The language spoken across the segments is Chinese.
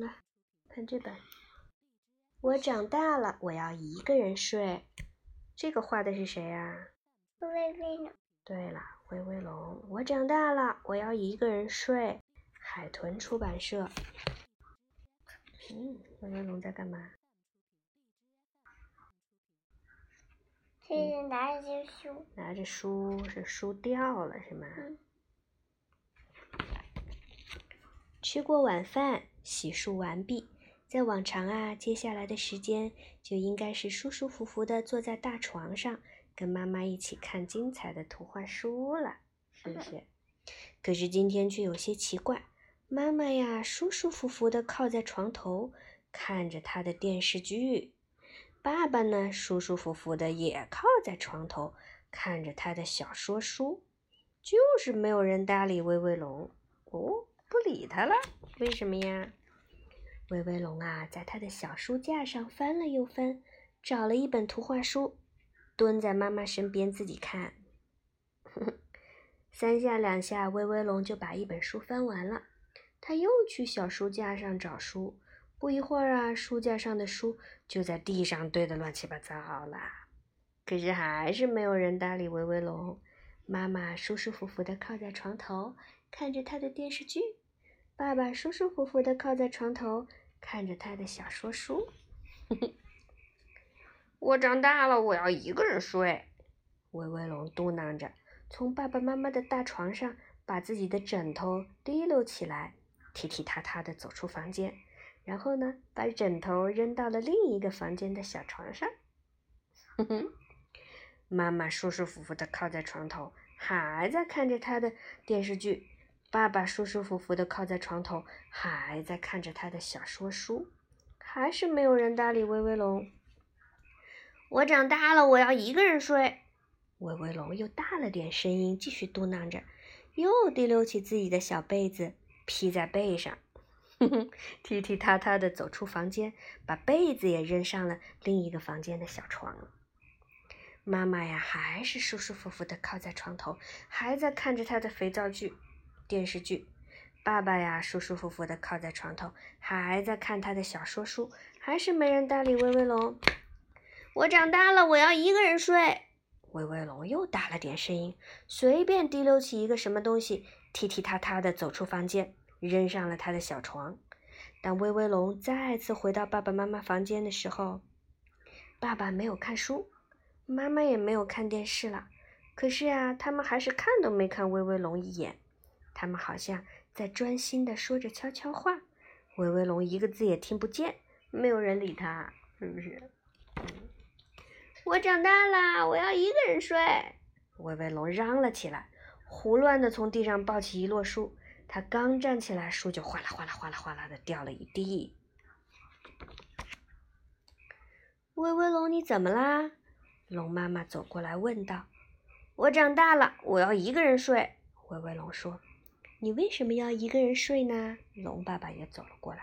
来看这本。我长大了，我要一个人睡。这个画的是谁呀？威威龙。对了，威威龙。我长大了，我要一个人睡。海豚出版社。嗯，威威龙在干嘛？这是拿着书。拿着书，是书掉了是吗？吃过晚饭，洗漱完毕。在往常啊，接下来的时间就应该是舒舒服服的坐在大床上，跟妈妈一起看精彩的图画书了，是不是？可是今天却有些奇怪，妈妈呀，舒舒服服的靠在床头，看着她的电视剧；爸爸呢，舒舒服服的也靠在床头，看着他的小说书。就是没有人搭理威威龙，哦，不理他了，为什么呀？威威龙啊，在他的小书架上翻了又翻，找了一本图画书，蹲在妈妈身边自己看。三下两下，威威龙就把一本书翻完了。他又去小书架上找书，不一会儿啊，书架上的书就在地上堆得乱七八糟了。可是还是没有人搭理威威龙。妈妈舒舒服服地靠在床头，看着他的电视剧。爸爸舒舒服服地靠在床头，看着他的小说书。我长大了，我要一个人睡。威威龙嘟囔着，从爸爸妈妈的大床上把自己的枕头提溜起来，踢踢踏踏地走出房间，然后呢，把枕头扔到了另一个房间的小床上。哼哼，妈妈舒舒服服地靠在床头，还在看着他的电视剧。爸爸舒舒服服地靠在床头，还在看着他的小说书，还是没有人搭理威威龙。我长大了，我要一个人睡。威威龙又大了点声音，继续嘟囔着，又提溜起自己的小被子披在背上，哼哼，踢踢踏踏地走出房间，把被子也扔上了另一个房间的小床。妈妈呀，还是舒舒服服地靠在床头，还在看着他的肥皂剧。电视剧，爸爸呀，舒舒服服的靠在床头，还在看他的小说书，还是没人搭理威威龙。我长大了，我要一个人睡。威威龙又大了点声音，随便提溜起一个什么东西，踢踢踏踏的走出房间，扔上了他的小床。当威威龙再次回到爸爸妈妈房间的时候，爸爸没有看书，妈妈也没有看电视了。可是呀，他们还是看都没看威威龙一眼。他们好像在专心的说着悄悄话，威威龙一个字也听不见，没有人理他，是不是？我长大了，我要一个人睡。威威龙嚷了起来，胡乱的从地上抱起一摞书，他刚站起来，书就哗啦哗啦哗啦哗啦的掉了一地。威威龙，你怎么啦？龙妈妈走过来问道。我长大了，我要一个人睡。威威龙说。你为什么要一个人睡呢？龙爸爸也走了过来。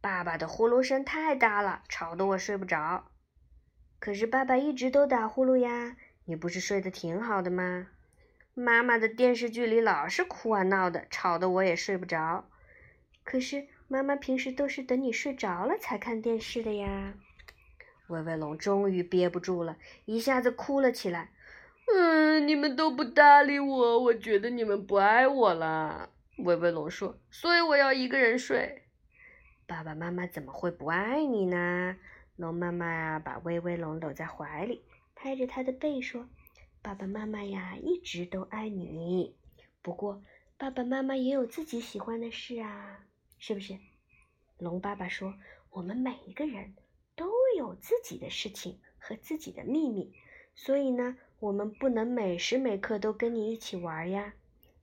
爸爸的呼噜声太大了，吵得我睡不着。可是爸爸一直都打呼噜呀，你不是睡得挺好的吗？妈妈的电视剧里老是哭啊闹的，吵得我也睡不着。可是妈妈平时都是等你睡着了才看电视的呀。威威龙终于憋不住了，一下子哭了起来。嗯，你们都不搭理我，我觉得你们不爱我了。威威龙说：“所以我要一个人睡。”爸爸妈妈怎么会不爱你呢？龙妈妈呀，把威威龙搂在怀里，拍着他的背说：“爸爸妈妈呀，一直都爱你。不过，爸爸妈妈也有自己喜欢的事啊，是不是？”龙爸爸说：“我们每一个人都有自己的事情和自己的秘密，所以呢。”我们不能每时每刻都跟你一起玩呀，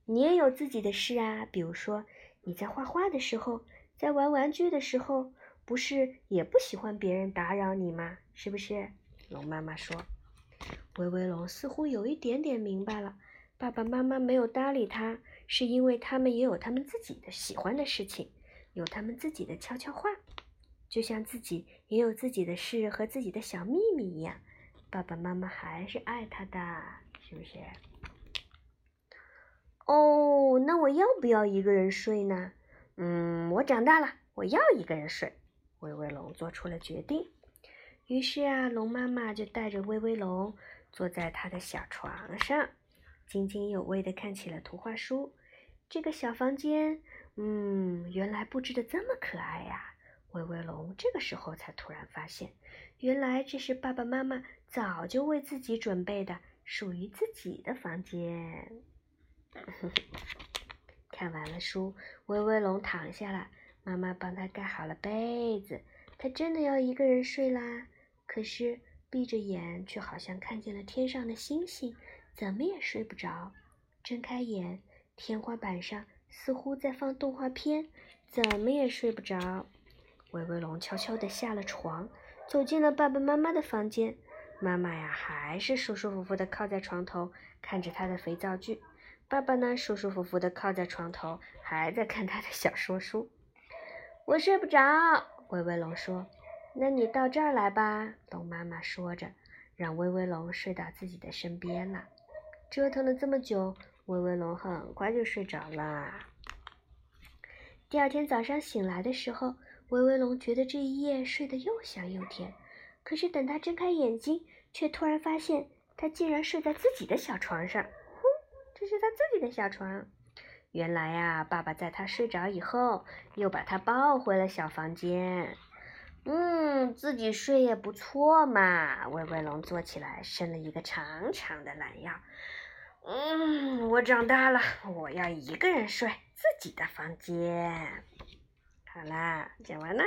你也有自己的事啊。比如说，你在画画的时候，在玩玩具的时候，不是也不喜欢别人打扰你吗？是不是？龙妈妈说。威威龙似乎有一点点明白了，爸爸妈妈没有搭理他，是因为他们也有他们自己的喜欢的事情，有他们自己的悄悄话，就像自己也有自己的事和自己的小秘密一样。爸爸妈妈还是爱他的，是不是？哦，那我要不要一个人睡呢？嗯，我长大了，我要一个人睡。威威龙做出了决定。于是啊，龙妈妈就带着威威龙坐在他的小床上，津津有味地看起了图画书。这个小房间，嗯，原来布置的这么可爱呀！威威龙这个时候才突然发现，原来这是爸爸妈妈早就为自己准备的属于自己的房间。看完了书，威威龙躺下了，妈妈帮他盖好了被子，他真的要一个人睡啦。可是闭着眼，却好像看见了天上的星星，怎么也睡不着。睁开眼，天花板上似乎在放动画片，怎么也睡不着。威威龙悄悄地下了床，走进了爸爸妈妈的房间。妈妈呀，还是舒舒服服地靠在床头，看着他的肥皂剧。爸爸呢，舒舒服服地靠在床头，还在看他的小说书。我睡不着，威威龙说。那你到这儿来吧，龙妈妈说着，让威威龙睡到自己的身边了。折腾了这么久，威威龙很快就睡着了。第二天早上醒来的时候，威威龙觉得这一夜睡得又香又甜。可是等他睁开眼睛，却突然发现他竟然睡在自己的小床上。哼，这是他自己的小床。原来呀，爸爸在他睡着以后，又把他抱回了小房间。嗯，自己睡也不错嘛。威威龙坐起来，伸了一个长长的懒腰。嗯，我长大了，我要一个人睡自己的房间。好啦，讲完啦。